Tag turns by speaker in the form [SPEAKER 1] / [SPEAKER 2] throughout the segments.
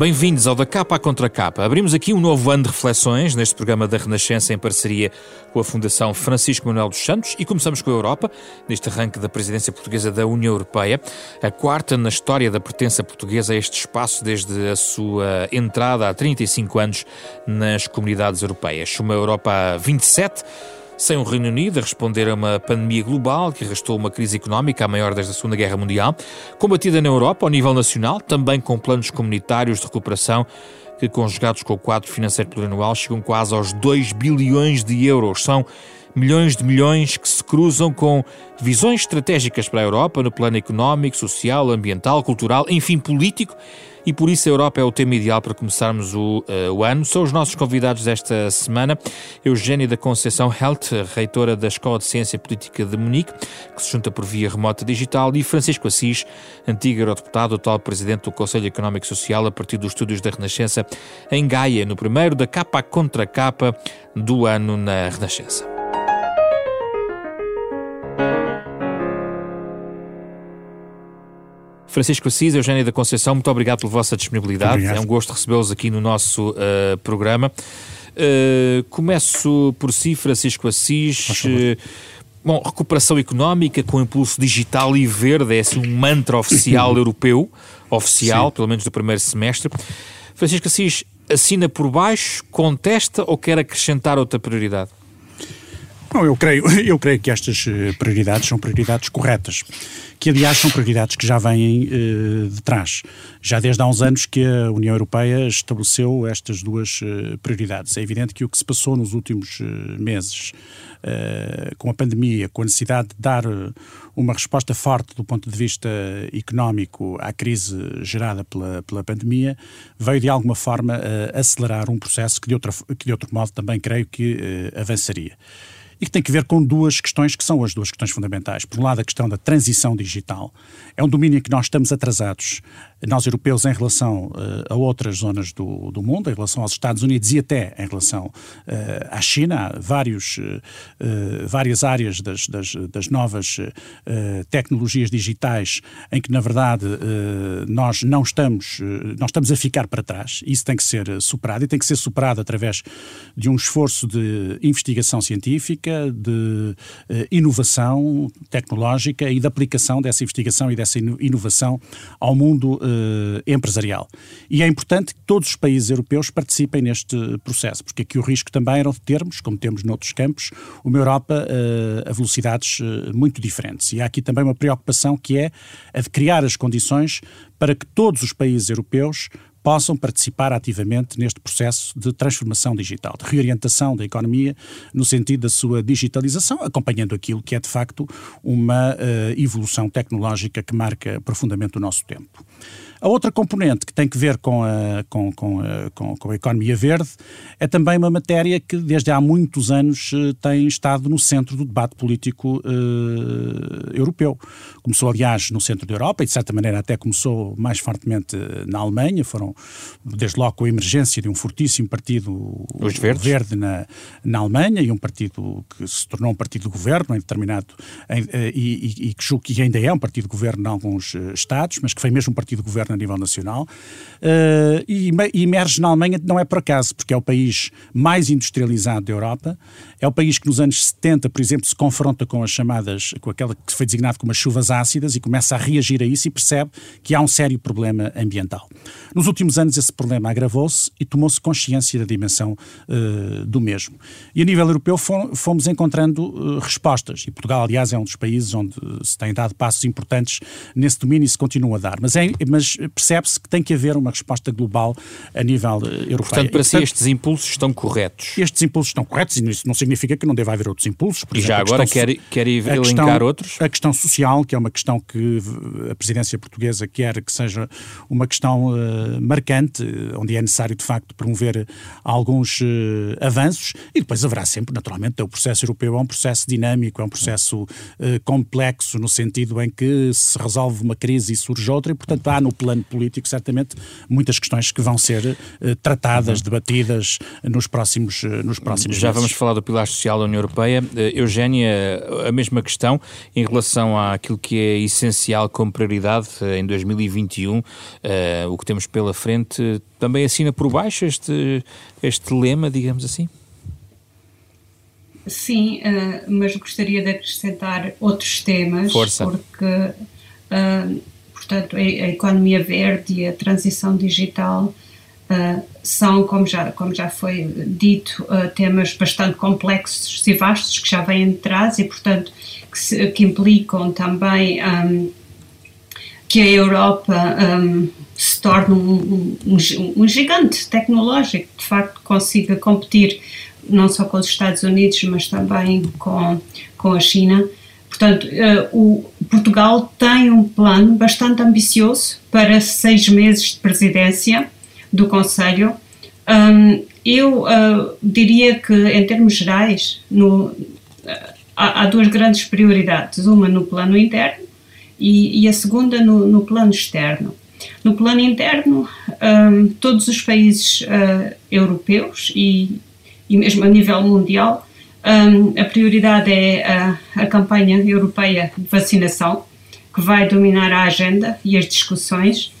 [SPEAKER 1] Bem-vindos ao Da Capa à Contra Capa. Abrimos aqui um novo ano de reflexões neste programa da Renascença em parceria com a Fundação Francisco Manuel dos Santos e começamos com a Europa, neste arranque da presidência portuguesa da União Europeia, a quarta na história da pertença portuguesa a este espaço desde a sua entrada há 35 anos nas comunidades europeias. Uma Europa 27 sem o Reino Unido a responder a uma pandemia global que arrastou uma crise económica, a maior desde a Segunda Guerra Mundial, combatida na Europa ao nível nacional, também com planos comunitários de recuperação que, conjugados com o quadro financeiro plurianual, chegam quase aos 2 bilhões de euros. São milhões de milhões que se cruzam com visões estratégicas para a Europa no plano económico, social, ambiental, cultural, enfim, político. E por isso a Europa é o tema ideal para começarmos o, uh, o ano. São os nossos convidados desta semana. Eugênia da Conceição Helt, reitora da Escola de Ciência Política de Munique, que se junta por via remota digital, e Francisco Assis, antigo eurodeputado, atual presidente do Conselho Económico e Social, a partir dos Estúdios da Renascença, em Gaia, no primeiro da capa contra capa do ano na Renascença. Francisco Assis, Eugénia da Conceição, muito obrigado pela vossa disponibilidade. Obrigado. É um gosto recebê-los aqui no nosso uh, programa. Uh, começo por si, Francisco Assis. Uh, bom, recuperação económica com impulso digital e verde é assim um mantra oficial europeu, oficial, Sim. pelo menos do primeiro semestre. Francisco Assis assina por baixo, contesta ou quer acrescentar outra prioridade?
[SPEAKER 2] Não, eu creio, eu creio que estas prioridades são prioridades corretas que aliás são prioridades que já vêm uh, de trás. Já desde há uns anos que a União Europeia estabeleceu estas duas uh, prioridades. É evidente que o que se passou nos últimos uh, meses com a pandemia, com a necessidade de dar uma resposta forte do ponto de vista económico à crise gerada pela, pela pandemia, veio de alguma forma acelerar um processo que de, outra, que de outro modo também creio que avançaria e que tem que ver com duas questões que são as duas questões fundamentais. Por um lado, a questão da transição digital. É um domínio em que nós estamos atrasados nós europeus em relação uh, a outras zonas do, do mundo, em relação aos Estados Unidos e até em relação uh, à China. Há vários, uh, várias áreas das, das, das novas tecnologias digitais em que, na verdade, nós não estamos, nós estamos a ficar para trás. Isso tem que ser superado e tem que ser superado através de um esforço de investigação científica, de inovação tecnológica e de aplicação dessa investigação e dessa inovação ao mundo uh, empresarial. E é importante que todos os países europeus participem neste processo, porque aqui o risco também era de termos, como temos noutros campos, uma Europa uh, a velocidades uh, muito diferentes. E há aqui também uma preocupação que é a de criar as condições para que todos os países europeus possam participar ativamente neste processo de transformação digital, de reorientação da economia no sentido da sua digitalização, acompanhando aquilo que é de facto uma uh, evolução tecnológica que marca profundamente o nosso tempo. A outra componente que tem que ver com a, com, com, a, com, com a economia verde é também uma matéria que desde há muitos anos eh, tem estado no centro do debate político uh, europeu. Começou, aliás, no centro da Europa e, de certa maneira, até começou mais fortemente eh, na Alemanha. Foram, desde logo, com a emergência de um fortíssimo partido verde na, na Alemanha e um partido que se tornou um partido de governo em determinado. Em, e, e, e que ainda é um partido de governo em alguns Estados, mas que foi mesmo um partido de governo a nível nacional, uh, e, e emerge na Alemanha não é por acaso, porque é o país mais industrializado da Europa, é o país que nos anos 70, por exemplo, se confronta com as chamadas, com aquela que foi designado como as chuvas ácidas e começa a reagir a isso e percebe que há um sério problema ambiental. Nos últimos anos esse problema agravou-se e tomou-se consciência da dimensão uh, do mesmo. E a nível europeu fomos encontrando uh, respostas, e Portugal, aliás, é um dos países onde se têm dado passos importantes nesse domínio e se continua a dar. Mas, é, mas percebe-se que tem que haver uma resposta global a nível uh, europeu.
[SPEAKER 1] Portanto, para si estes impulsos estão corretos?
[SPEAKER 2] Estes impulsos estão corretos e isso não significa que não deva haver outros impulsos.
[SPEAKER 1] Por e exemplo, já agora quer, quer elencar questão, outros?
[SPEAKER 2] A questão social, que é uma questão que a presidência portuguesa quer que seja uma questão uh, marcante, onde é necessário de facto promover alguns uh, avanços e depois haverá sempre, naturalmente, o processo europeu é um processo dinâmico, é um processo uh, complexo no sentido em que se resolve uma crise e surge outra e, portanto, há no plano plano político, certamente, muitas questões que vão ser uh, tratadas, uhum. debatidas nos próximos, uh, nos próximos
[SPEAKER 1] Já
[SPEAKER 2] meses.
[SPEAKER 1] vamos falar do pilar social da União Europeia. Uh, Eugénia, a mesma questão em relação àquilo que é essencial como prioridade em 2021, o que temos pela frente, também assina por baixo este, este lema, digamos assim?
[SPEAKER 3] Sim, uh, mas gostaria de acrescentar outros temas,
[SPEAKER 1] Força.
[SPEAKER 3] porque, uh, portanto, a, a, economia verde e a transição digital uh, são, como já, como já foi dito, temas bastante complexos e vastos que já vêm de trás e, portanto, que, se, que implicam também um, que a Europa um, se torne um, um gigante tecnológico, de facto consiga competir não só com os Estados Unidos, mas também com, com a China. Portanto, uh, o Portugal tem um plano bastante ambicioso para seis meses de presidência do Conselho. Um, eu uh, diria que, em termos gerais, no, uh, há, duas grandes prioridades: uma no plano interno e, a segunda no, no, plano externo. No plano interno, um, todos os países europeus e e mesmo a nível mundial, um, a prioridade é a, a, campanha europeia de vacinação, que vai dominar a agenda e as discussões.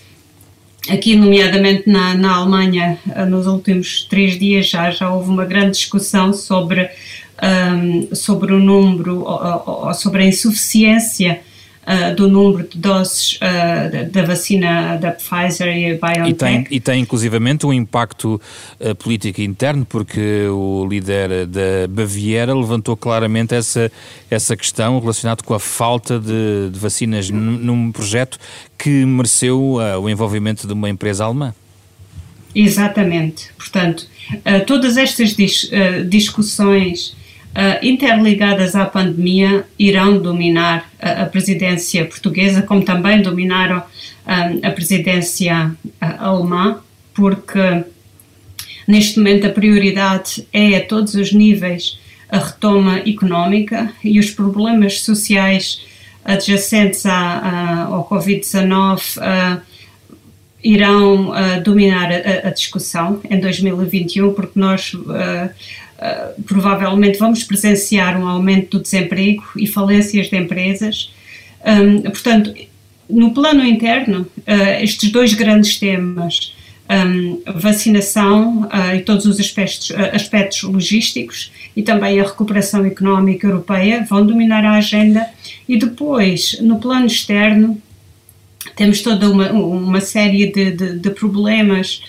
[SPEAKER 3] Aqui, nomeadamente na, na Alemanha, uh, nos últimos três dias já, já houve uma grande discussão sobre, um, sobre o número ou, ou sobre a insuficiência uh, do número de doses uh, da, vacina da Pfizer e BioNTech.
[SPEAKER 1] E tem, e tem inclusivamente um impacto uh, político interno, porque o líder da Baviera levantou claramente essa, essa questão relacionada com a falta de, de vacinas num projeto que mereceu o envolvimento de uma empresa alemã.
[SPEAKER 3] Exatamente. Portanto, todas estas dis, discussões uh, interligadas à pandemia irão dominar a, a, presidência portuguesa, como também dominaram um, a presidência uh, alemã, porque neste momento a prioridade é a todos os níveis a retoma económica e os problemas sociais adjacentes à, à, ao Covid-19 uh, irão uh, dominar a, a, discussão em 2021, porque nós uh, uh, provavelmente vamos presenciar um aumento do desemprego e falências de empresas. Um, portanto, no plano interno, uh, estes dois grandes temas, um, vacinação uh, e todos os aspectos, aspectos logísticos e também a recuperação económica europeia vão dominar a agenda. E depois, no plano externo, temos toda uma, uma série de, de, de problemas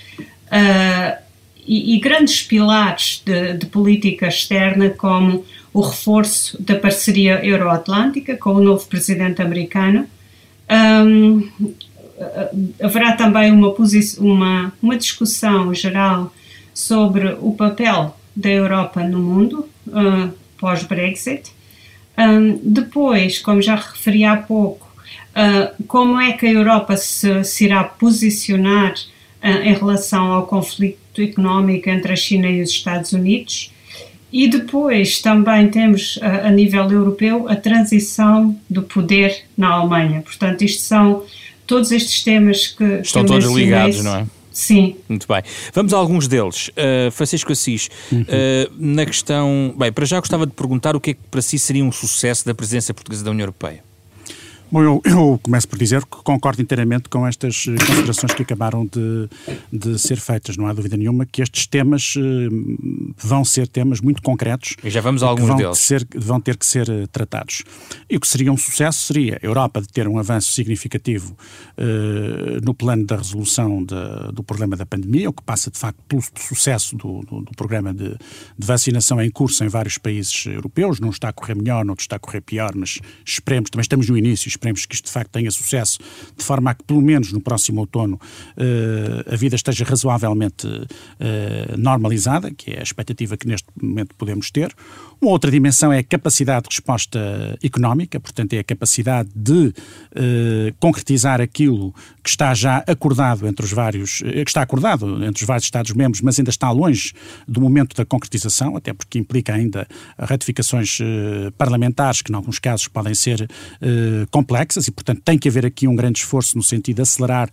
[SPEAKER 3] uh, e, e grandes pilares de, de, política externa, como o reforço da parceria euroatlântica com o novo presidente americano. Um, haverá também uma, uma, uma discussão geral sobre o papel da Europa no mundo uh, pós-Brexit. Um, depois, como já referi há pouco, uh, como é que a Europa se, se irá posicionar uh, em relação ao conflito económico entre a China e os Estados Unidos. E depois também temos, a, a nível europeu, a transição do poder na Alemanha. Portanto, isto são todos estes temas que.
[SPEAKER 1] Estão que todos ligados, não é?
[SPEAKER 3] Sim.
[SPEAKER 1] Muito bem. Vamos a alguns deles. Uh, Francisco Assis, uhum. uh, na questão. Bem, para já gostava de perguntar o que é que para si seria um sucesso da presidência portuguesa da União Europeia.
[SPEAKER 2] Bom, eu, eu, começo por dizer que concordo inteiramente com estas eh, considerações que acabaram de, de ser feitas. Não há dúvida nenhuma que estes temas uh, vão ser temas muito concretos.
[SPEAKER 1] E já vamos a alguns
[SPEAKER 2] vão
[SPEAKER 1] deles.
[SPEAKER 2] Ser, vão ter que ser uh, tratados. E o que seria um sucesso seria a Europa de ter um avanço significativo uh, no plano da resolução de, do problema da pandemia, o que passa de facto pelo sucesso do, do, do programa de, de, vacinação em curso em vários países europeus. Não está a correr melhor, não está a correr pior, mas esperemos, também estamos no início, esperemos que isto de facto tenha sucesso, de forma a que pelo menos no próximo outono uh, a vida esteja razoavelmente uh, normalizada, que é a expectativa que neste momento podemos ter. Uma outra dimensão é a capacidade de resposta económica, portanto, é a capacidade de uh, concretizar aquilo que está já acordado entre os vários, que está acordado entre os vários Estados-membros, mas ainda está longe do momento da concretização, até porque implica ainda ratificações parlamentares que, em alguns casos, podem ser complexas e, portanto, tem que haver aqui um grande esforço no sentido de acelerar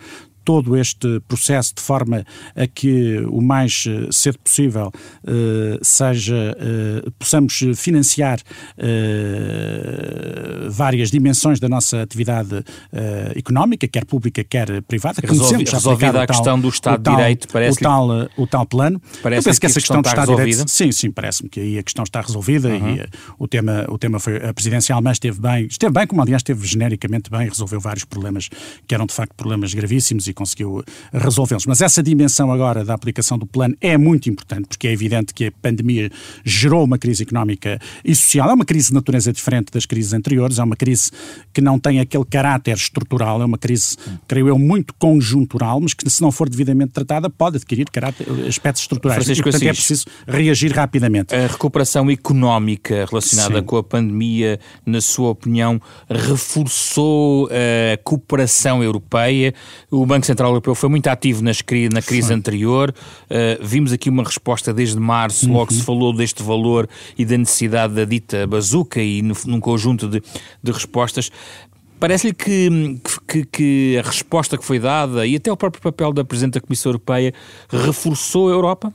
[SPEAKER 2] todo este processo de forma a que o mais cedo possível seja, possamos financiar várias dimensões da nossa atividade económica, quer pública, quer privada.
[SPEAKER 1] Resolvi, resolvida a questão do Estado de Direito, parece
[SPEAKER 2] o tal, o tal plano.
[SPEAKER 1] Parece
[SPEAKER 2] Eu penso que, essa questão,
[SPEAKER 1] questão
[SPEAKER 2] do Estado de Direito. Sim, sim, parece-me que aí a questão está resolvida uhum. e o, tema, o tema foi. A presidência alemã esteve bem, esteve bem, como aliás esteve genericamente bem, resolveu vários problemas que eram de facto problemas gravíssimos e conseguiu resolvê-los. Mas essa dimensão agora da aplicação do plano é muito importante, porque é evidente que a pandemia gerou uma crise económica e social. É uma crise de natureza diferente das crises anteriores, é uma crise que não tem aquele caráter estrutural, é uma crise, creio eu, muito conjuntural, mas que se não for devidamente tratada pode adquirir caráter, aspectos estruturais.
[SPEAKER 1] Francisco
[SPEAKER 2] e, portanto, é preciso reagir rapidamente.
[SPEAKER 1] A recuperação económica relacionada
[SPEAKER 2] Sim.
[SPEAKER 1] com a pandemia, na sua opinião, reforçou a cooperação europeia? O Banco Central Europeu foi muito ativo nas na crise
[SPEAKER 2] Foi.
[SPEAKER 1] anterior. Uh, vimos aqui uma resposta desde março, logo
[SPEAKER 2] Uhum.
[SPEAKER 1] se falou deste valor e da necessidade da dita bazuca e no, num conjunto de, de respostas. Parece-lhe que, que, que a resposta que foi dada e até o próprio papel da Presidente da Comissão Europeia reforçou a Europa?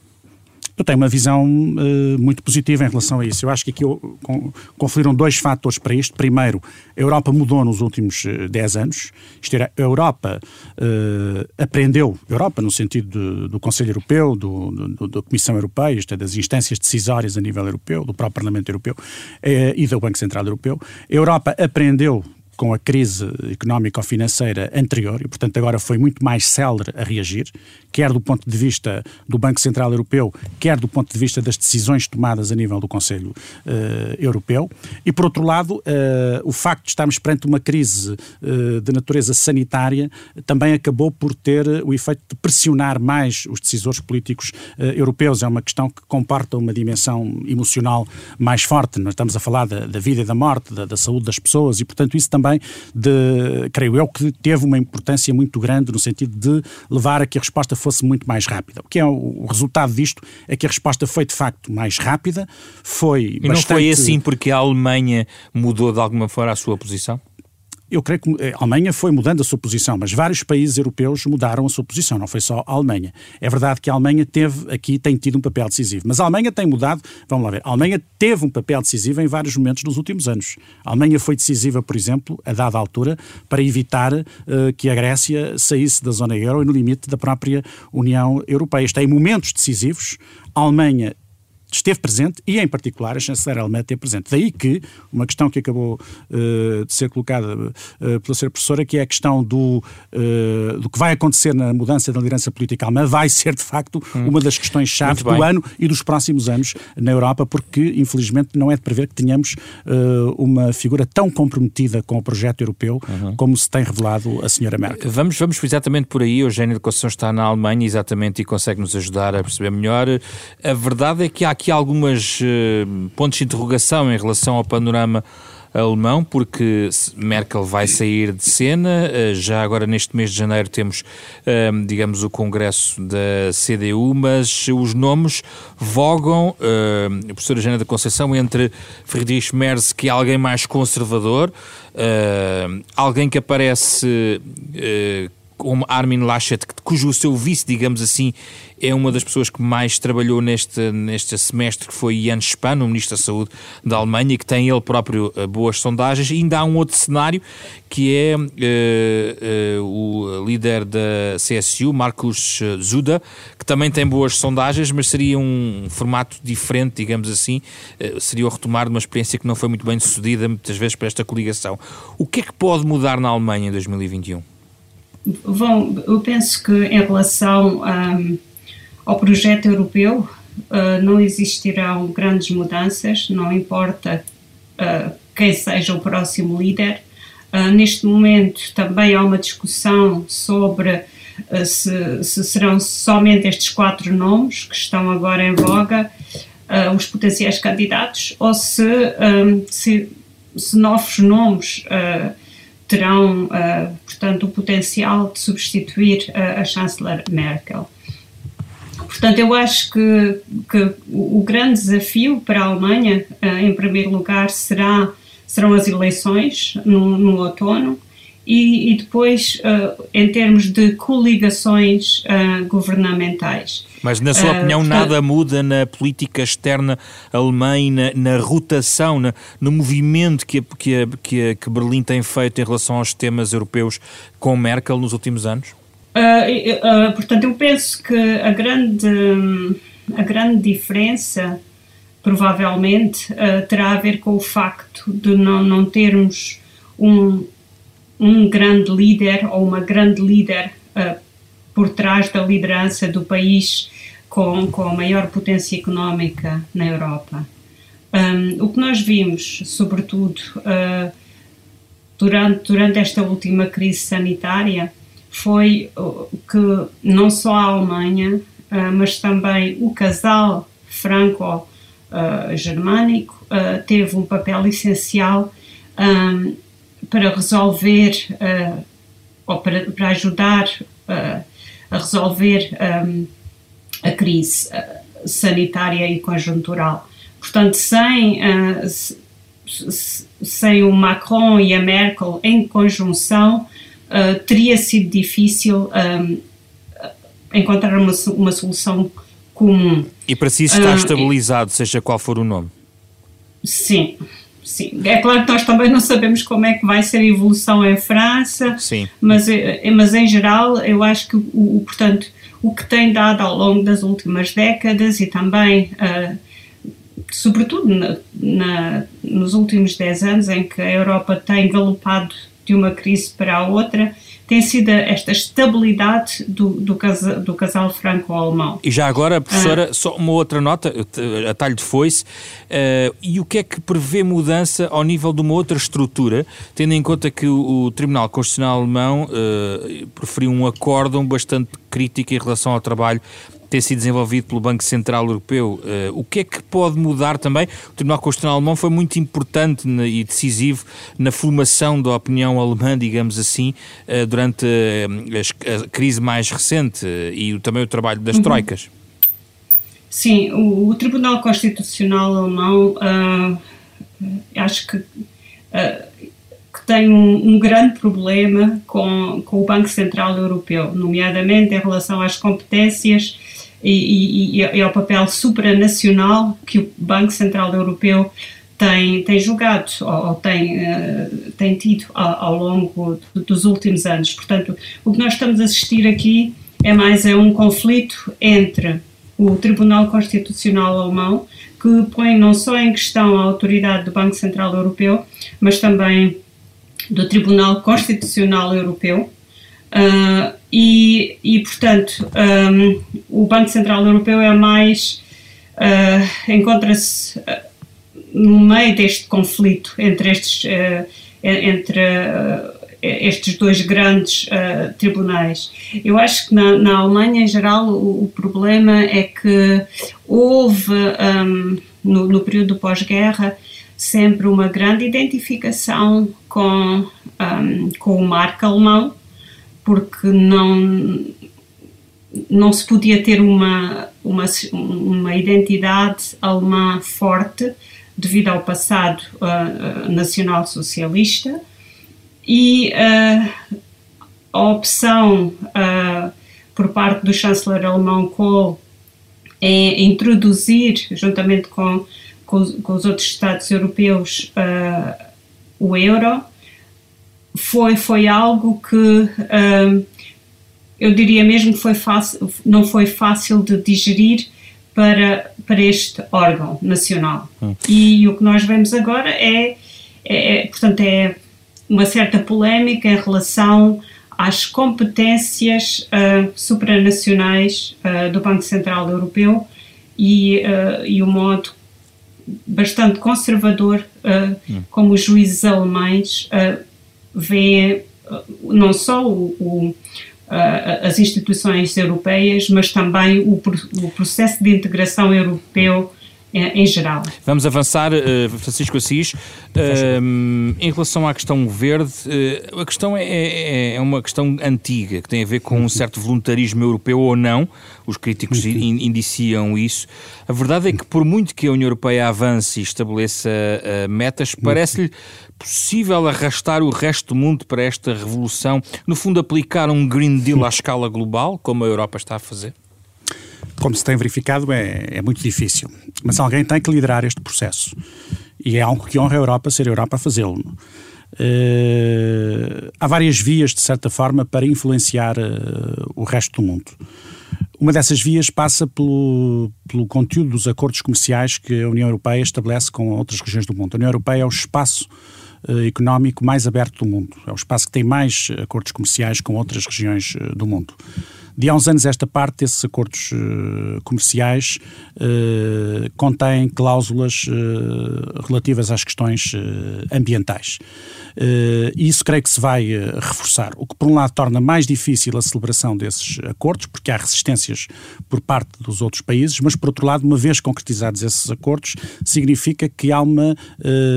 [SPEAKER 2] Eu tenho uma visão uh, muito positiva em relação a isso. Eu acho que aqui uh, con confluíram dois fatores para isto. Primeiro, a Europa mudou nos últimos uh, 10 anos. Isto era, a Europa uh, aprendeu, Europa no sentido de, do Conselho Europeu, do, do, da Comissão Europeia, isto é, das instâncias decisórias a nível europeu, do próprio Parlamento Europeu eh, e do Banco Central Europeu. A Europa aprendeu com a crise económico-financeira anterior e, portanto, agora foi muito mais célere a reagir, quer do ponto de vista do Banco Central Europeu, quer do ponto de vista das decisões tomadas a nível do Conselho uh, Europeu. E, por outro lado, uh, o facto de estarmos perante uma crise uh, de natureza sanitária também acabou por ter o efeito de pressionar mais os decisores políticos europeus. É uma questão que comporta uma dimensão emocional mais forte. Nós estamos a falar da, da vida e da morte, da, da saúde das pessoas e, portanto, isso também de, creio eu, que teve uma importância muito grande no sentido de levar a que a resposta fosse muito mais rápida. O que é o, o resultado disto é que a resposta foi de facto mais rápida, foi
[SPEAKER 1] E
[SPEAKER 2] bastante...
[SPEAKER 1] não foi assim porque a Alemanha mudou de alguma forma a sua posição?
[SPEAKER 2] Eu creio que a Alemanha foi mudando a sua posição, mas vários países europeus mudaram a sua posição, não foi só a Alemanha. É verdade que a Alemanha teve aqui, tem tido um papel decisivo, mas a Alemanha tem mudado, vamos lá ver, a Alemanha teve um papel decisivo em vários momentos nos últimos anos. A Alemanha foi decisiva, por exemplo, a dada altura, para evitar uh, que a Grécia saísse da zona euro e no limite da própria União Europeia. Está em momentos decisivos, a Alemanha esteve presente e, em particular, a chanceler alemã esteve presente. Daí que uma questão que acabou uh, de ser colocada uh, pela senhora professora, que é a questão do, uh, do que vai acontecer na mudança da liderança política alemã, vai ser, de facto, hum. uma das questões-chave do ano e dos próximos anos na Europa, porque, infelizmente, não é de prever que tenhamos uma figura tão comprometida com o projeto europeu uhum. como se tem revelado a senhora Merkel.
[SPEAKER 1] Vamos, vamos exatamente por aí. O Eugênio de Conceição está na Alemanha, exatamente, e consegue nos ajudar a perceber melhor. A verdade é que há aqui algumas uh, pontos de interrogação em relação ao panorama alemão, porque Merkel vai sair de cena. Uh, já agora, neste mês de janeiro, temos, uh, digamos, o congresso da CDU, mas os nomes vogam, a professora Jana da Conceição, entre Friedrich Merz, que é alguém mais conservador, alguém que aparece como Armin Laschet, cujo o seu vice, digamos assim, é uma das pessoas que mais trabalhou neste, neste semestre, que foi Jens Spahn, o Ministro da Saúde da Alemanha, que tem ele próprio uh, boas sondagens. E ainda há um outro cenário, que é uh, uh, o líder da CSU, Markus Zuda, que também tem boas sondagens, mas seria um formato diferente, digamos assim. seria o retomar de uma experiência que não foi muito bem sucedida, muitas vezes, para esta coligação. O que é que pode mudar na Alemanha em 2021?
[SPEAKER 3] Bom, eu penso que em relação um, ao projeto europeu uh, não existirão grandes mudanças, não importa uh, quem seja o próximo líder. Uh, neste momento também há uma discussão sobre se, se, serão somente estes quatro nomes que estão agora em voga, os potenciais candidatos, ou se, um, se, se novos nomes terão, uh, portanto, o potencial de substituir a chanceler Merkel. Portanto, eu acho que, que o, grande desafio para a Alemanha, uh, em primeiro lugar, será, serão as eleições no, no outono e, e depois uh, em termos de coligações uh, governamentais.
[SPEAKER 1] Mas, na sua uh, opinião, nada muda na política externa alemã e na, na rotação, na, no movimento que, que, que, que Berlim tem feito em relação aos temas europeus com Merkel nos últimos anos?
[SPEAKER 3] portanto, eu penso que a grande, a grande diferença provavelmente terá a ver com o facto de não, não termos um, um grande líder ou uma grande líder uh, por trás da liderança do país com, com a maior potência económica na Europa. Um, o que nós vimos, sobretudo uh, durante, durante esta última crise sanitária, foi que não só a Alemanha, uh, mas também o casal franco-germânico teve um papel essencial um, para resolver uh, ou para, para ajudar uh, a resolver um, a crise uh, sanitária e conjuntural. Portanto, sem, sem o Macron e a Merkel em conjunção, teria sido difícil um, encontrar uma, uma solução comum.
[SPEAKER 1] E para si está estabilizado, seja qual for o nome?
[SPEAKER 3] Sim. Sim, é claro que nós também não sabemos como é que vai ser a evolução em França,
[SPEAKER 1] Sim.
[SPEAKER 3] Mas, eh, mas em geral eu acho que o, o, portanto, o que tem dado ao longo das últimas décadas e também, uh, sobretudo na, na, nos últimos 10 anos em que a Europa tem galopado de uma crise para a outra, tem sido esta estabilidade do, do, casa, do casal franco-alemão.
[SPEAKER 1] E já agora, professora, ah. só uma outra nota, a talho de foice, uh, e o que é que prevê mudança ao nível de uma outra estrutura, tendo em conta que o, o Tribunal Constitucional Alemão uh, preferiu um acórdão bastante crítico em relação ao trabalho tem sido desenvolvido pelo Banco Central Europeu. Uh, o que é que pode mudar também? O Tribunal Constitucional Alemão foi muito importante na, e decisivo na formação da opinião alemã, digamos assim, uh, durante a, a, crise mais recente e também o trabalho das uhum. troicas.
[SPEAKER 3] Sim, o, o, Tribunal Constitucional Alemão, acho que que tem um, um, grande problema com, com o Banco Central Europeu, nomeadamente em relação às competências e, e, e ao papel supranacional que o Banco Central Europeu tem, tem julgado ou, ou tem, uh, tem tido ao, ao longo dos últimos anos. Portanto, o que nós estamos a assistir aqui é mais é um conflito entre o Tribunal Constitucional Alemão, que põe não só em questão a autoridade do Banco Central Europeu, mas também do Tribunal Constitucional Europeu, Uh, e, e, portanto, um, o Banco Central Europeu é mais. Uh, encontra-se uh, no meio deste conflito entre estes, entre, estes dois grandes tribunais. Eu acho que na, na Alemanha, em geral, o, o, problema é que houve, um, no, no período pós-guerra, sempre uma grande identificação com, um, com o marco alemão porque não, não se podia ter uma, uma, uma identidade alemã forte devido ao passado uh, nacional socialista e uh, a opção uh, por parte do chanceler alemão Kohl é introduzir, juntamente com, com, com os outros Estados europeus, o euro foi, foi algo que uh, eu diria mesmo que foi fácil, não foi fácil de digerir para, para este órgão nacional. Hum. E o que nós vemos agora é, é, é, portanto, é uma certa polémica em relação às competências uh, supranacionais uh, do Banco Central Europeu e, uh, e o modo bastante conservador hum. como os juízes alemães vê uh, não só o, o, uh, as instituições europeias, mas também o, o, processo de integração europeu em geral.
[SPEAKER 1] Vamos avançar, Francisco Assis. em relação à questão verde, a questão é, é, é, uma questão antiga, que tem a ver com um certo voluntarismo europeu ou não. Os críticos indiciam isso. A verdade é que, por muito que a União Europeia avance e estabeleça metas, parece-lhe possível arrastar o resto do mundo para esta revolução? No fundo, aplicar um Green Deal à escala global, como a Europa está a fazer?
[SPEAKER 2] Como se tem verificado, é, é muito difícil. Mas alguém tem que liderar este processo. E é algo que honra a Europa ser a Europa a fazê-lo. Uh, há várias vias, de certa forma, para influenciar uh, o resto do mundo. Uma dessas vias passa pelo, pelo conteúdo dos acordos comerciais que a União Europeia estabelece com outras regiões do mundo. A União Europeia é o espaço económico mais aberto do mundo. É o espaço que tem mais acordos comerciais com outras regiões uh, do mundo. De há uns anos esta parte, esses acordos uh, comerciais uh, cláusulas uh, relativas às questões ambientais. E isso creio que se vai reforçar, o que por um lado torna mais difícil a celebração desses acordos, porque há resistências por parte dos outros países, mas por outro lado, uma vez concretizados esses acordos, significa que há uma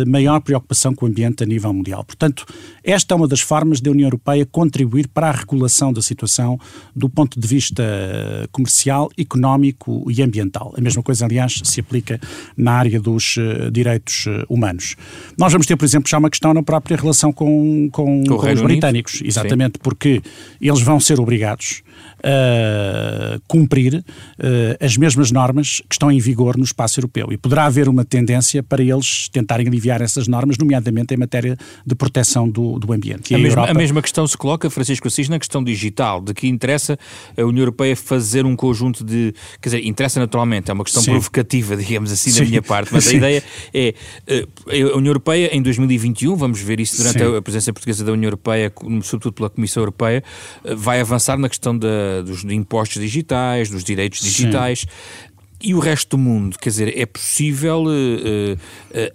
[SPEAKER 2] maior preocupação com o ambiente a nível mundial. Portanto, esta é uma das formas da União Europeia contribuir para a regulação da situação do ponto de vista comercial, económico e ambiental. A mesma coisa, aliás, se aplica na área dos direitos humanos. Nós vamos ter, por exemplo, já uma questão na própria relação com, com, com, com os britânicos, exatamente, Sim. porque eles vão ser obrigados a cumprir uh, as mesmas normas que estão em vigor no espaço europeu. E poderá haver uma tendência para eles tentarem aliviar essas normas, nomeadamente em matéria de proteção do, do ambiente.
[SPEAKER 1] A, a, mesma, Europa... a, mesma, questão se coloca, Francisco Assis, na questão digital, de que interessa a União Europeia fazer um conjunto de. Quer dizer, interessa naturalmente, é uma questão Sim. provocativa, digamos assim, Sim. da minha parte, mas Sim. a ideia é. Eh, a União Europeia, em 2021, vamos ver isso durante a presença portuguesa da União Europeia, sobretudo pela Comissão Europeia, eh, vai avançar na questão da, dos impostos digitais, dos direitos digitais. E o resto do mundo? Quer dizer, é possível uh, uh,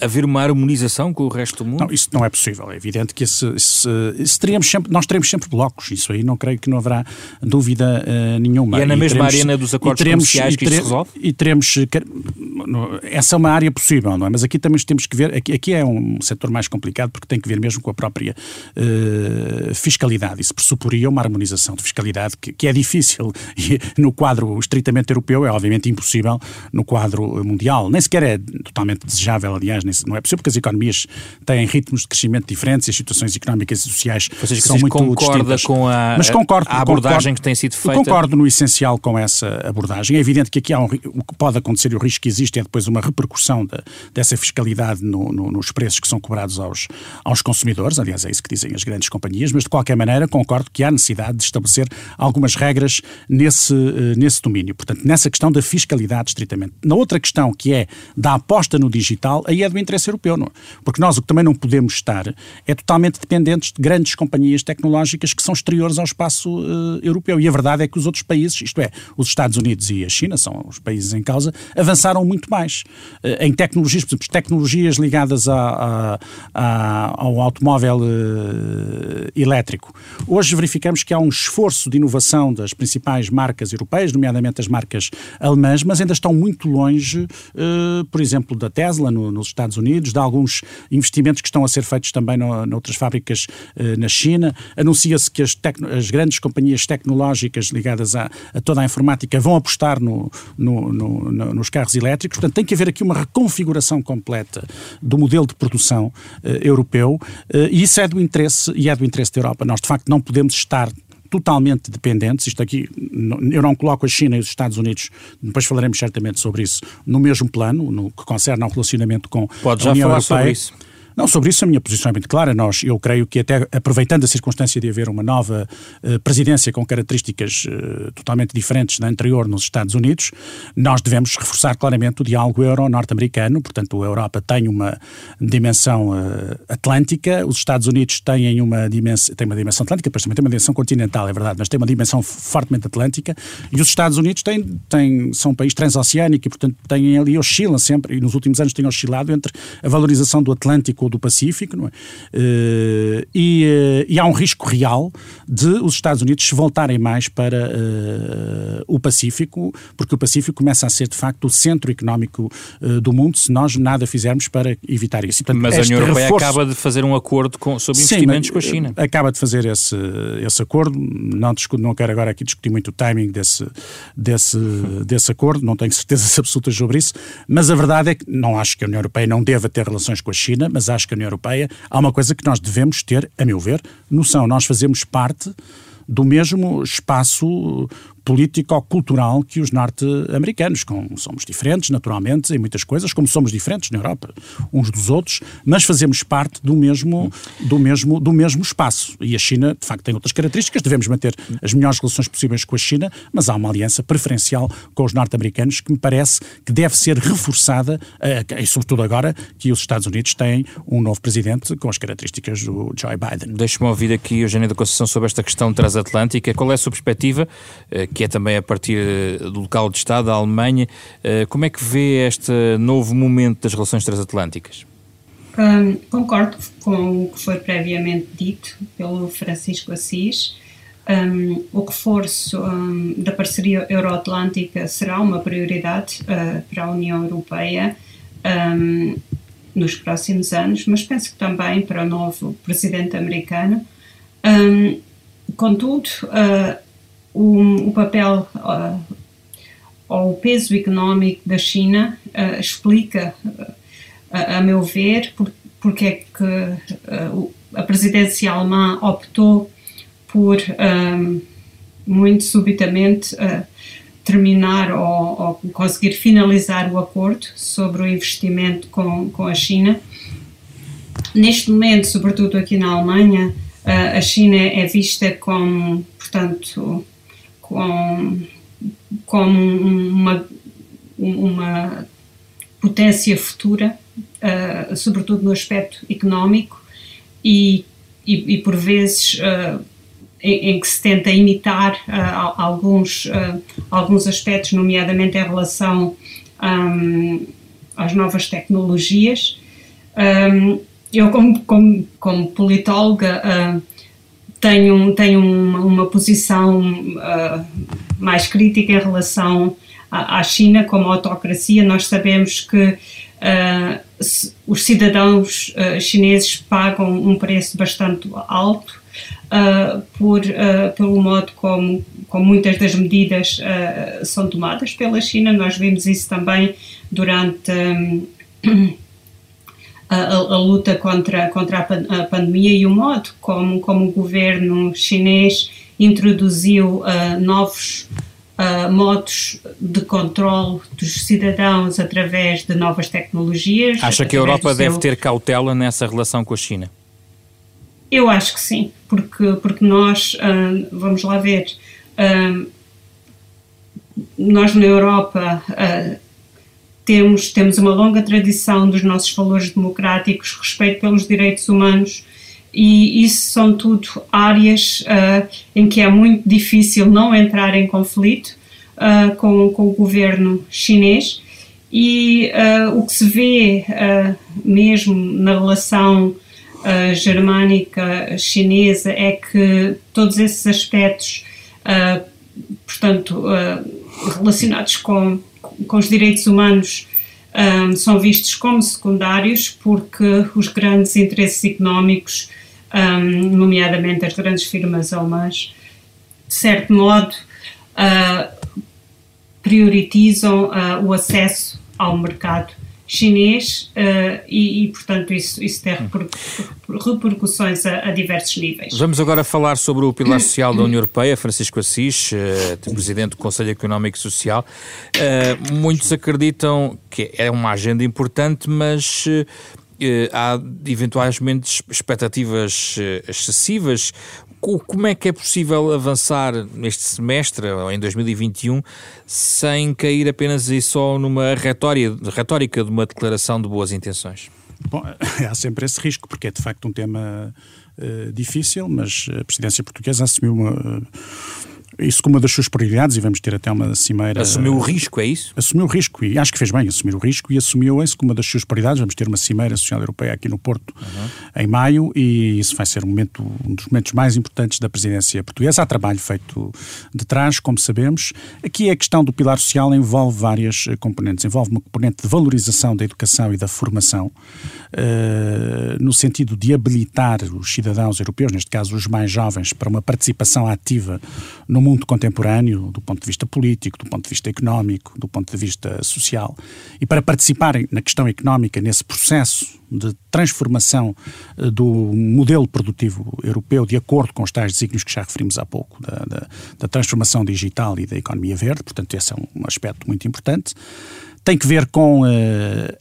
[SPEAKER 1] haver uma harmonização com o resto do mundo?
[SPEAKER 2] Não, isso não é possível. É evidente que esse, esse, esse teríamos sempre, nós teremos sempre blocos. Isso aí não creio que não haverá dúvida uh, nenhuma.
[SPEAKER 1] E é na e mesma teremos, arena dos acordos teremos, comerciais que isso se resolve?
[SPEAKER 2] E teremos... Essa é uma área possível, não é? Mas aqui também temos que ver... Aqui, aqui é um setor mais complicado porque tem que ver mesmo com a própria fiscalidade. Isso pressuporia uma harmonização de fiscalidade que, que é difícil. E no quadro estritamente europeu é obviamente impossível no quadro mundial. Nem sequer é totalmente desejável, aliás, não é possível porque as economias têm ritmos de crescimento diferentes e as situações económicas e sociais
[SPEAKER 1] vocês,
[SPEAKER 2] são muito
[SPEAKER 1] concorda
[SPEAKER 2] distintas.
[SPEAKER 1] com a,
[SPEAKER 2] Mas concordo,
[SPEAKER 1] a abordagem concordo, que tem sido feita?
[SPEAKER 2] Concordo no essencial com essa abordagem. É evidente que aqui há um, o que pode acontecer e o risco que existe é depois uma repercussão de, dessa fiscalidade no, no, nos preços que são cobrados aos, aos consumidores. Aliás, é isso que dizem as grandes companhias, mas de qualquer maneira concordo que há necessidade de estabelecer algumas regras nesse, eh, nesse domínio. Portanto, nessa questão da fiscalidade estritamente na outra questão, que é da aposta no digital, aí é do interesse europeu, não é? Porque nós o que também não podemos estar é totalmente dependentes de grandes companhias tecnológicas que são exteriores ao espaço uh, europeu. E a verdade é que os outros países, isto é, os Estados Unidos e a China, são os países em causa, avançaram muito mais uh, em tecnologias, por exemplo, tecnologias ligadas a, a, a, ao automóvel uh, elétrico. Hoje verificamos que há um esforço de inovação das principais marcas europeias, nomeadamente as marcas alemãs, mas ainda estão muito longe, uh, por exemplo, da Tesla no, nos Estados Unidos, de alguns investimentos que estão a ser feitos também no, noutras fábricas uh, na China. Anuncia-se que as, as, grandes companhias tecnológicas ligadas a, a, toda a informática vão apostar no, nos carros elétricos. Portanto, tem que haver aqui uma reconfiguração completa do modelo de produção uh, europeu e isso é do interesse e é do interesse da Europa. Nós, de facto, não podemos estar totalmente dependentes. Isto aqui, eu não coloco a China e os Estados Unidos, depois falaremos certamente sobre isso, no mesmo plano, no que concerne ao relacionamento com
[SPEAKER 1] Pode
[SPEAKER 2] a União
[SPEAKER 1] Europeia.
[SPEAKER 2] Sobre isso. Não, sobre isso a minha posição é muito clara. Nós, eu creio que até aproveitando a circunstância de haver uma nova uh, presidência com características uh, totalmente diferentes da anterior nos Estados Unidos, nós devemos reforçar claramente o diálogo euro-norte-americano. Portanto, a Europa tem uma dimensão uh, atlântica, os Estados Unidos têm uma, dimensão, têm uma dimensão atlântica, depois também tem uma dimensão continental, é verdade, mas tem uma dimensão fortemente atlântica. E os Estados Unidos têm, têm, são um país transoceânico e, portanto, têm ali, oscilam sempre, e nos últimos anos têm oscilado entre a valorização do Atlântico com o do Pacífico, não é? Uh, e, uh, e, há um risco real de os Estados Unidos se voltarem mais para uh, o Pacífico, porque o Pacífico começa a ser de facto o centro económico do mundo se nós nada fizermos para evitar isso.
[SPEAKER 1] Portanto, mas a União Europeia reforço... acaba de fazer um acordo com, sobre investimentos Sim, com a China.
[SPEAKER 2] Acaba de fazer esse, esse acordo, não, discuto, não quero agora aqui discutir muito o timing desse, desse, desse acordo, não tenho certezas absolutas sobre isso, mas a verdade é que não acho que a União Europeia não deva ter relações com a China, mas acho que a União Europeia há uma coisa que nós devemos ter, a meu ver, noção. Nós fazemos parte do mesmo espaço político-cultural que os norte-americanos. Somos diferentes, naturalmente, em muitas coisas, como somos diferentes na Europa, uns dos outros, mas fazemos parte do mesmo, do mesmo, do mesmo espaço. E a China, de facto, tem outras características. Devemos manter as melhores relações possíveis com a China, mas há uma aliança preferencial com os norte-americanos que me parece que deve ser reforçada, eh, e sobretudo agora que os Estados Unidos têm um novo presidente com as características do Joe Biden.
[SPEAKER 1] Deixe-me ouvir aqui, Eugênio da Conceição, sobre esta questão transatlântica. Qual é a sua perspectiva? Que é também a partir eh, do local de Estado, a Alemanha. Eh, como é que vê este novo momento das relações transatlânticas?
[SPEAKER 3] Um, concordo com o que foi previamente dito pelo Francisco Assis. Um, o reforço um, da parceria euroatlântica será uma prioridade uh, para a União Europeia nos próximos anos, mas penso que também para o novo presidente americano. contudo, uh, o, o papel uh, ou o peso económico da China uh, explica, uh, a meu ver, por, porque é que a presidência alemã optou por um, muito subitamente terminar ou, ou, conseguir finalizar o acordo sobre o investimento com, com a China. Neste momento, sobretudo aqui na Alemanha, a China é vista como, portanto, com, como uma, uma potência futura, uh, sobretudo no aspecto económico, e, e, e por vezes uh, em, em, que se tenta imitar uh, alguns, alguns aspectos, nomeadamente em relação um, às novas tecnologias. Um, eu, como, como, como politóloga, tenho, tenho uma, uma posição uh, mais crítica em relação à, à, China como autocracia. Nós sabemos que uh, os cidadãos uh, chineses pagam um preço bastante alto por, pelo modo como, como muitas das medidas são tomadas pela China. Nós vimos isso também durante. Um, a, a, luta contra, contra a, pandemia e o modo como, como o governo chinês introduziu uh, novos uh, modos de controle dos cidadãos através de novas tecnologias.
[SPEAKER 1] Acha que a Europa deve ter cautela nessa relação com a China?
[SPEAKER 3] Eu acho que sim, porque, porque nós, uh, vamos lá ver, nós na Europa temos, temos uma longa tradição dos nossos valores democráticos, respeito pelos direitos humanos, e isso são tudo áreas uh, em que é muito difícil não entrar em conflito uh, com, com o governo chinês. E uh, o que se vê mesmo na relação germânica-chinesa é que todos esses aspectos, portanto, relacionados com com os direitos humanos um, são vistos como secundários porque os grandes interesses económicos, um, nomeadamente as grandes firmas alemãs, de certo modo uh, prioritizam uh, o acesso ao mercado chinês uh, e, e, portanto, isso, isso tem repercussões a, a, diversos níveis.
[SPEAKER 1] Vamos agora falar sobre o pilar social da União Europeia. Francisco Assis, uh, presidente do Conselho Económico e Social. Uh, muitos acreditam que é uma agenda importante, mas há eventualmente expectativas excessivas. Como é que é possível avançar neste semestre, ou em 2021, sem cair apenas e só numa retórica, de uma declaração de boas intenções?
[SPEAKER 2] Bom, há sempre esse risco, porque é de facto um tema uh, difícil, mas a presidência portuguesa assumiu uma, isso como uma das suas prioridades, e vamos ter até uma cimeira.
[SPEAKER 1] Assumiu o risco, é isso?
[SPEAKER 2] Assumiu o risco, e acho que fez bem assumir o risco, e assumiu isso como uma das suas prioridades. Vamos ter uma cimeira social europeia aqui no Porto uhum. em maio, e isso vai ser um, momento, um dos momentos mais importantes da presidência portuguesa. Há trabalho feito de trás, como sabemos. Aqui a questão do pilar social envolve várias eh, componentes. Envolve uma componente de valorização da educação e da formação, uh, no sentido de habilitar os cidadãos europeus, neste caso os mais jovens, para uma participação ativa no no mundo contemporâneo, do ponto de vista político, do ponto de vista económico, do ponto de vista social. E para participarem na questão económica, nesse processo de transformação eh, do modelo produtivo europeu, de acordo com os tais desígnios que já referimos há pouco, da, da, da transformação digital e da economia verde, portanto, esse é um aspecto muito importante tem que ver com uh,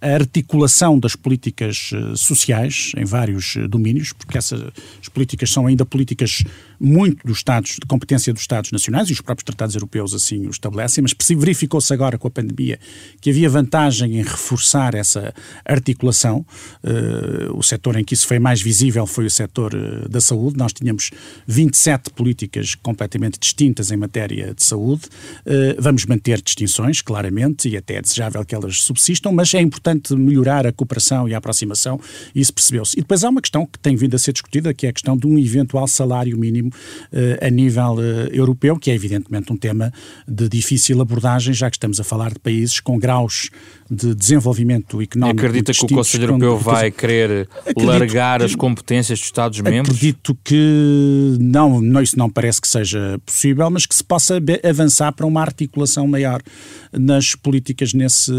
[SPEAKER 2] a articulação das políticas uh, sociais em vários uh, domínios, porque essas políticas são ainda políticas muito dos Estados, de competência dos Estados nacionais, e os próprios tratados europeus assim o estabelecem, mas verificou-se agora com a pandemia que havia vantagem em reforçar essa articulação. o setor em que isso foi mais visível foi o setor da saúde. Nós tínhamos 27 políticas completamente distintas em matéria de saúde. vamos manter distinções, claramente, e até desejar inevitável que elas subsistam, mas é importante melhorar a cooperação e a aproximação, e isso percebeu-se. E depois há uma questão que tem vindo a ser discutida, que é a questão de um eventual salário mínimo uh, a nível uh, europeu, que é evidentemente um tema de difícil abordagem, já que estamos a falar de países com graus de desenvolvimento económico.
[SPEAKER 1] Acredita que o Conselho Europeu vai querer acredito, largar as competências dos Estados-membros?
[SPEAKER 2] Acredito que não, não, isso não parece que seja possível, mas que se possa avançar para uma articulação maior nas políticas nesse,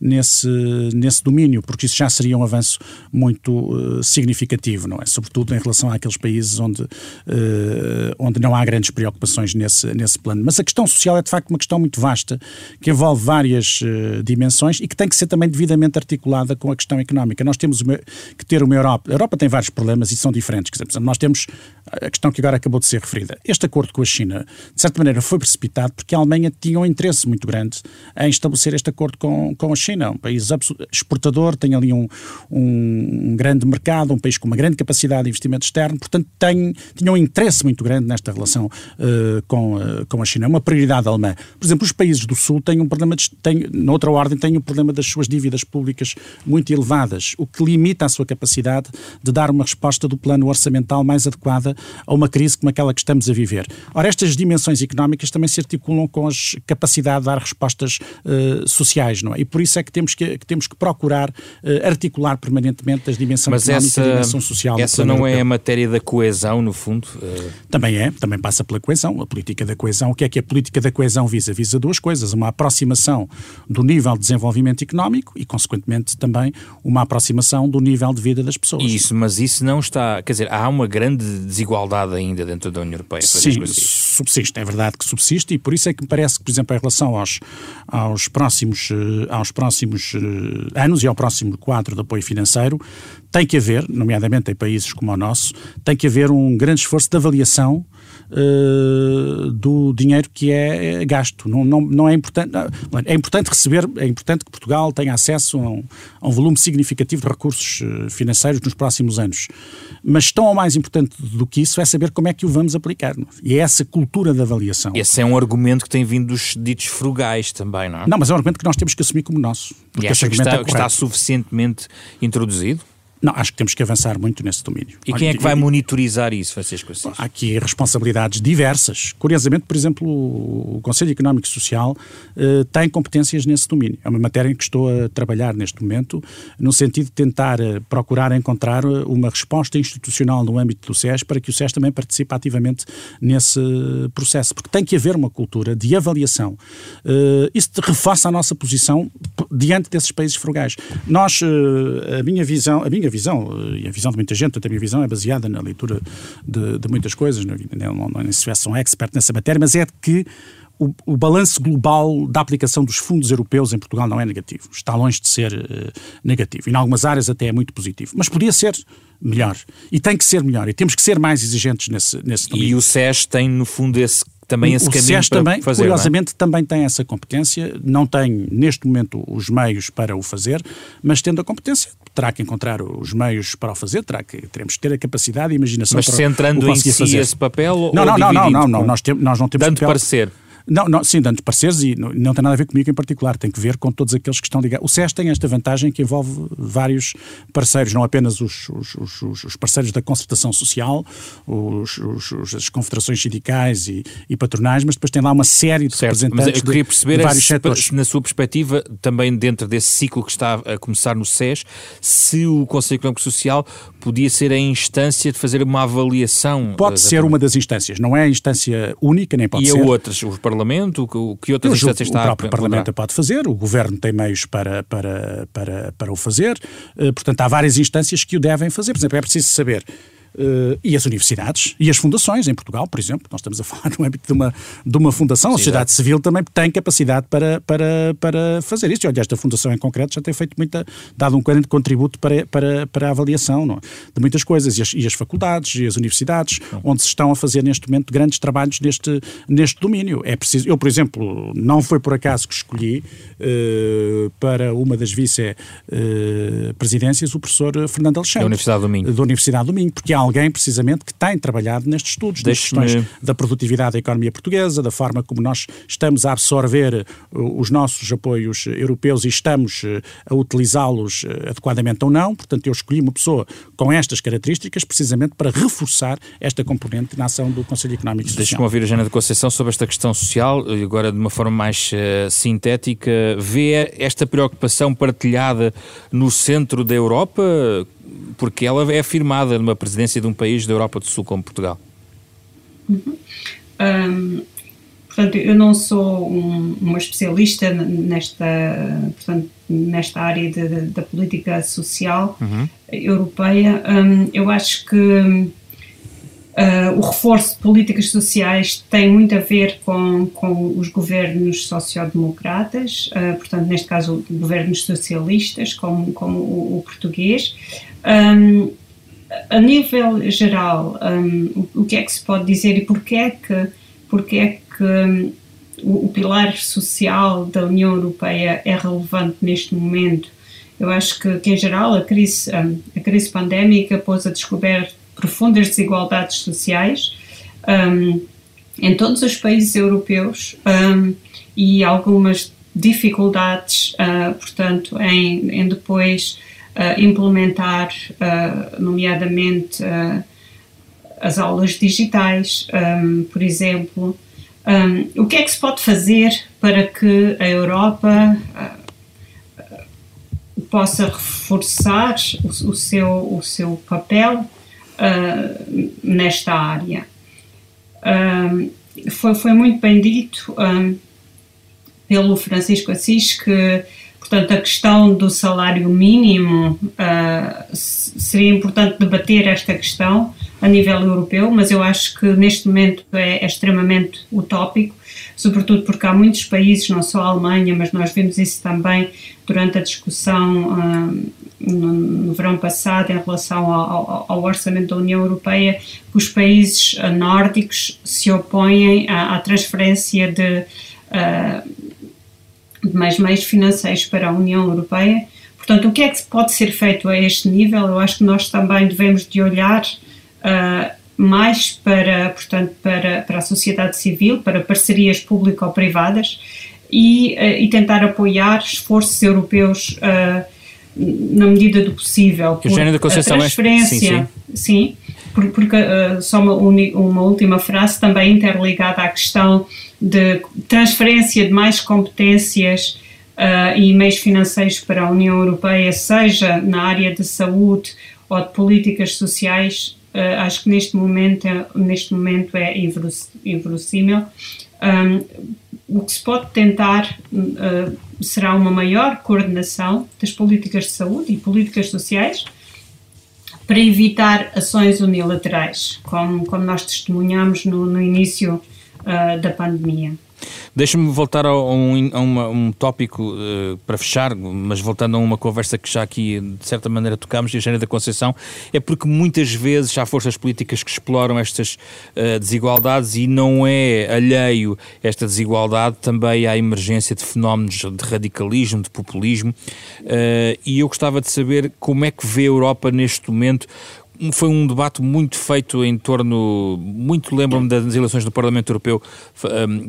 [SPEAKER 2] nesse, nesse domínio, porque isso já seria um avanço muito uh, significativo, não é? Sobretudo em relação àqueles países onde, uh, onde não há grandes preocupações nesse, nesse plano. Mas a questão social é de facto uma questão muito vasta, que envolve várias uh, dimensões e que tem que ser também devidamente articulada com a questão económica. Nós temos uma, que ter uma Europa. A Europa tem vários problemas e são diferentes. Quer dizer, nós temos a questão que agora acabou de ser referida. Este acordo com a China, de certa maneira, foi precipitado porque a Alemanha tinha um interesse muito grande em estabelecer este acordo com, com a China. Um país exportador, tem ali um, um, um grande mercado, um país com uma grande capacidade de investimento externo, portanto, tem, tinha um interesse muito grande nesta relação uh, com, uh, com a China. É uma prioridade alemã. Por exemplo, os países do Sul têm um problema, de, têm, noutra ordem, têm um problema problema das suas dívidas públicas muito elevadas, o que limita a sua capacidade de dar uma resposta do plano orçamental mais adequada a uma crise como aquela que estamos a viver. Ora, estas dimensões económicas também se articulam com a capacidade de dar respostas uh, sociais, não é? E por isso é que temos que, que temos que procurar uh, articular permanentemente as dimensões Mas económica essa, e a dimensão social.
[SPEAKER 1] Essa não é a matéria da coesão, no fundo? Uh...
[SPEAKER 2] Também é, também passa pela coesão, a política da coesão. O que é que a política da coesão visa? Visa duas coisas, uma aproximação do nível de desenvolvimento crescimento económico e, consequentemente, também uma aproximação do nível de vida das pessoas.
[SPEAKER 1] Isso, mas isso não está. Quer dizer, há uma grande desigualdade ainda dentro da União Europeia.
[SPEAKER 2] Sim, subsiste, é verdade que subsiste e por isso é que me parece que, por exemplo, em relação aos, aos próximos, eh, aos próximos eh, anos e ao próximo quadro de apoio financeiro, tem que haver, nomeadamente em países como o nosso, tem que haver um grande esforço de avaliação uh, do dinheiro que é gasto. Não, não, não é importante. É importante receber, é importante que Portugal tenha acesso a um, a um volume significativo de recursos eh, financeiros nos próximos anos. Mas tão ou mais importante do que isso é saber como é que o vamos aplicar. Não? E é essa cultura de avaliação.
[SPEAKER 1] Esse é um argumento que tem vindo dos ditos frugais também, não é?
[SPEAKER 2] Não, mas é um argumento que nós temos que assumir como nosso.
[SPEAKER 1] Porque e acha que está, é que está suficientemente introduzido?
[SPEAKER 2] Não, acho que temos que avançar muito nesse domínio.
[SPEAKER 1] E quem é que vai monitorizar isso, Francisco
[SPEAKER 2] Assis? Há aqui responsabilidades diversas. Curiosamente, por exemplo, o Conselho Económico e Social uh, tem competências nesse domínio. É uma matéria em que estou a trabalhar neste momento, no sentido de tentar uh, procurar encontrar eh, uma resposta institucional no âmbito do SES para que o SES também participe ativamente nesse processo. Porque tem que haver uma cultura de avaliação. Uh, isso reforça a nossa posição diante desses países frugais. Nós, a minha visão, a minha visão, eh, e a visão de muita gente, a minha visão é baseada na leitura de, de muitas coisas, não, não, não, não sou um expert nessa matéria, mas é que o, o balanço global da aplicação dos fundos europeus em Portugal não é negativo. Está longe de ser uh, negativo. Em algumas áreas até é muito positivo. Mas podia ser melhor. E tem que ser melhor. E temos que ser mais exigentes nesse, nesse domínio.
[SPEAKER 1] E o SES tem, no fundo, esse também esse
[SPEAKER 2] o
[SPEAKER 1] caminho
[SPEAKER 2] SES também,
[SPEAKER 1] fazer, é?
[SPEAKER 2] curiosamente, é? também tem essa competência, não tem neste momento os meios para o fazer, mas tendo a competência terá que encontrar os meios para o fazer, terá que, teremos que ter a capacidade e a imaginação
[SPEAKER 1] mas
[SPEAKER 2] para
[SPEAKER 1] centrando
[SPEAKER 2] o
[SPEAKER 1] em si
[SPEAKER 2] fazer.
[SPEAKER 1] esse papel
[SPEAKER 2] não,
[SPEAKER 1] ou
[SPEAKER 2] não, não, não, não,
[SPEAKER 1] não,
[SPEAKER 2] nós, temos, nós não temos
[SPEAKER 1] dando
[SPEAKER 2] papel,
[SPEAKER 1] parecer
[SPEAKER 2] não, não, sim, dando pareceres e não, não, tem nada a ver comigo em particular, tem que ver com todos aqueles que estão ligados. O SES tem esta vantagem que envolve vários parceiros, não apenas os, os, os, os parceiros da concertação social, as confederações sindicais e, e, patronais, mas depois tem lá uma série de
[SPEAKER 1] certo,
[SPEAKER 2] representantes
[SPEAKER 1] mas eu queria perceber
[SPEAKER 2] de vários setores.
[SPEAKER 1] Na sua perspectiva, também dentro desse ciclo que está a começar no SES, se o Conselho Económico Social podia ser a instância de fazer uma avaliação.
[SPEAKER 2] Pode ser uma das instâncias, não é a instância única, nem pode
[SPEAKER 1] e
[SPEAKER 2] ser.
[SPEAKER 1] E a outras, o Parlamento, o que outras instâncias está
[SPEAKER 2] O próprio Parlamento pode fazer, o Governo tem meios para, para, para, para o fazer, portanto há várias instâncias que o devem fazer. Por exemplo, é preciso saber Uh, e as universidades e as fundações em Portugal, por exemplo, nós estamos a falar no âmbito de uma, de uma fundação, Sim, a sociedade é. civil também tem capacidade para, para, para fazer isso. E olha, esta fundação em concreto já tem feito muita, dado um grande contributo para, para, para a avaliação não, é? de muitas coisas, e as, e as, faculdades e as universidades, onde se estão a fazer neste momento grandes trabalhos neste, neste domínio. É preciso, eu, por exemplo, não foi por acaso que escolhi uh, para uma das vice-presidências uh, o professor Fernando Alexandre.
[SPEAKER 1] Da Universidade do Minho.
[SPEAKER 2] Da Universidade do Minho, porque há alguém, precisamente, que tem trabalhado nestes estudos, nas questões da produtividade da economia portuguesa, da forma como nós estamos a absorver uh, os nossos apoios europeus e estamos uh, a utilizá-los uh, adequadamente ou não. Portanto, eu escolhi uma pessoa com estas características precisamente para reforçar esta componente na ação do Conselho Económico e Social.
[SPEAKER 1] Deixa-me ouvir a Jana de Conceição sobre esta questão social, agora de uma forma mais uh, sintética. Vê esta preocupação partilhada no centro da Europa? Porque ela é afirmada numa presidência de um país da Europa do Sul como Portugal.
[SPEAKER 3] Uhum. Um, portanto, eu não sou um, uma especialista nesta, portanto, nesta área de, de, da política social uhum. europeia. Um, eu acho que Uh, o reforço de políticas sociais tem muito a ver com, com os governos social-democratas, uh, portanto, neste caso, governos socialistas, como, como o, o português. Um, a nível geral, um, o, que é que se pode dizer e porquê é que, porquê é que um, o, o, pilar social da União Europeia é relevante neste momento? Eu acho que, que em geral, a crise, a crise pandémica pôs a descoberta profundas desigualdades sociais um, em todos os países europeus um, e algumas dificuldades, uh, portanto, em, em depois uh, implementar, uh, nomeadamente, as aulas digitais, um, por exemplo. o que é que se pode fazer para que a Europa possa reforçar o, o, seu, o seu papel uh, nesta área. Uh, foi, foi muito bem dito uh, pelo Francisco Assis que, portanto, a questão do salário mínimo seria importante debater esta questão a nível europeu, mas eu acho que neste momento é, é extremamente utópico sobretudo porque há muitos países, não só a Alemanha, mas nós vimos isso também durante a discussão uh, no, no, verão passado em relação ao, ao, orçamento da União Europeia, que os países uh, nórdicos se opõem à, à transferência de, uh, de mais meios financeiros para a União Europeia. Portanto, o que é que pode ser feito a este nível? Eu acho que nós também devemos de olhar uh, mais para, portanto, para, para a sociedade civil, para parcerias público-privadas e, uh, e tentar apoiar esforços europeus uh, na medida do possível.
[SPEAKER 1] Por a
[SPEAKER 3] transferência, sim, sim. sim porque uh, só uma, uma última frase também interligada à questão de transferência de mais competências uh, e meios financeiros para a União Europeia, seja na área de saúde ou de políticas sociais, uh, acho que neste momento, é, neste momento é inverossímil. Um, o que se pode tentar uh, será uma maior coordenação das políticas de saúde e políticas sociais para evitar ações unilaterais, como, como nós testemunhamos no, no início uh, da pandemia.
[SPEAKER 1] Deixa-me voltar a um, a uma, um tópico uh, para fechar, mas voltando a uma conversa que já aqui de certa maneira tocámos, e a da Conceição, é porque muitas vezes há forças políticas que exploram estas uh, desigualdades e não é alheio esta desigualdade também à emergência de fenómenos de radicalismo, de populismo, uh, e eu gostava de saber como é que vê a Europa neste momento foi um debate muito feito em torno, muito lembro-me das eleições do Parlamento Europeu,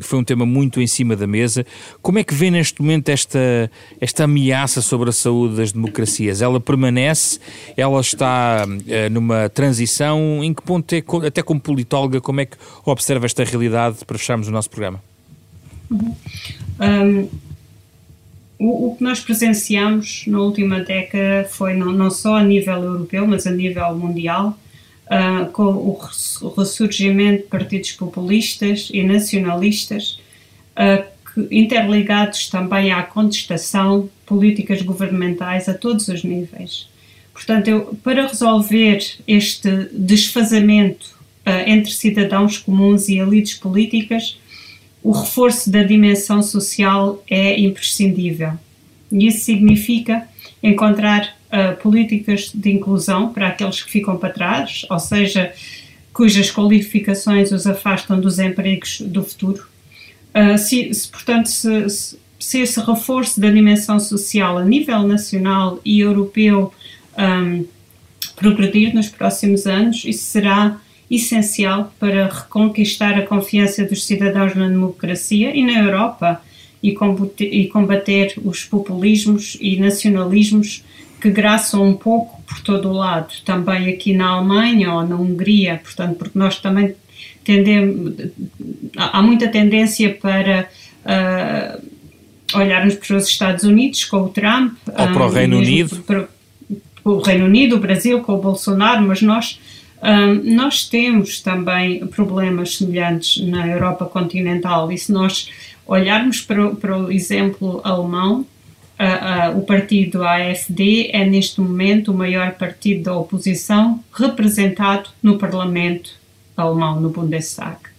[SPEAKER 1] foi um tema muito em cima da mesa. Como é que vê neste momento esta, esta ameaça sobre a saúde das democracias? Ela permanece? Ela está uh, numa transição? Em que ponto é, até como politóloga, como é que observa esta realidade para fecharmos o nosso programa?
[SPEAKER 3] Uhum. Um o, o, que nós presenciamos na última década foi não, não só a nível europeu, mas a nível mundial, uh, com o ressurgimento de partidos populistas e nacionalistas, uh, que, interligados também à contestação políticas governamentais a todos os níveis. Portanto, eu, para resolver este desfazamento uh, entre cidadãos comuns e elites políticas, o reforço da dimensão social é imprescindível. E isso significa encontrar uh, políticas de inclusão para aqueles que ficam para trás, ou seja, cujas qualificações os afastam dos empregos do futuro. Uh, se, se, portanto, se, se, se, esse reforço da dimensão social a nível nacional e europeu um, progredir nos próximos anos, isso será essencial para reconquistar a confiança dos cidadãos na democracia e na Europa e combater, os populismos e nacionalismos que graçam um pouco por todo o lado, também aqui na Alemanha ou na Hungria, portanto, porque nós também tendemos, há muita tendência para uh, olharmos para os Estados Unidos com o Trump,
[SPEAKER 1] ou para o ah, Reino Unido,
[SPEAKER 3] para o Reino Unido, o Brasil com o Bolsonaro, mas nós nós temos também problemas semelhantes na Europa continental e se nós olharmos para, para o exemplo alemão, uh, uh, o partido AfD é neste momento o maior partido da oposição representado no Parlamento alemão, no Bundestag.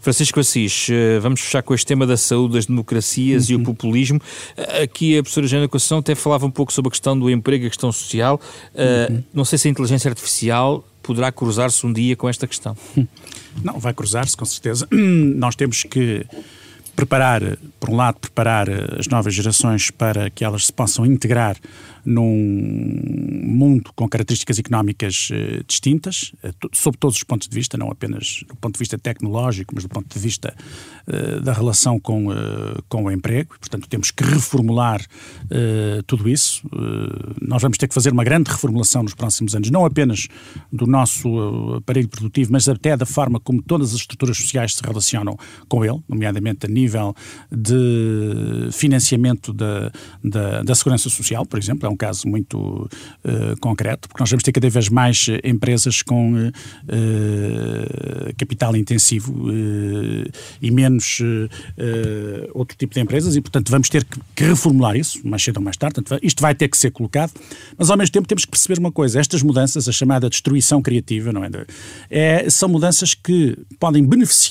[SPEAKER 1] Francisco Assis, eh, vamos fechar com este tema da saúde das democracias uhum. e o uhum. populismo. Eh, aqui a professora Jana Conceição até falava um pouco sobre a questão do emprego, a questão social. Eh, uhum. Não sei se a inteligência artificial poderá cruzar-se um dia com esta questão.
[SPEAKER 2] Não, vai cruzar-se com certeza. Nós temos que preparar, por um lado, preparar as novas gerações para que elas se possam integrar num mundo com características económicas uh, distintas, uh, sob todos os pontos de vista, não apenas do ponto de vista tecnológico, mas do ponto de vista uh, da relação com, com o emprego. Portanto, temos que reformular tudo isso. nós vamos ter que fazer uma grande reformulação nos próximos anos, não apenas do nosso aparelho produtivo, mas até da forma como todas as estruturas sociais se relacionam com ele, nomeadamente a nível de financiamento da, da, da segurança social, por exemplo. É um um caso muito uh, concreto, porque nós vamos ter cada vez mais eh, empresas com uh, capital intensivo uh, e menos outro tipo de empresas e, portanto, vamos ter que, que, reformular isso, mais cedo ou mais tarde. Portanto, isto vai ter que ser colocado, mas ao mesmo tempo temos que perceber uma coisa: estas mudanças, a chamada destruição criativa, não é? é são mudanças que podem beneficiar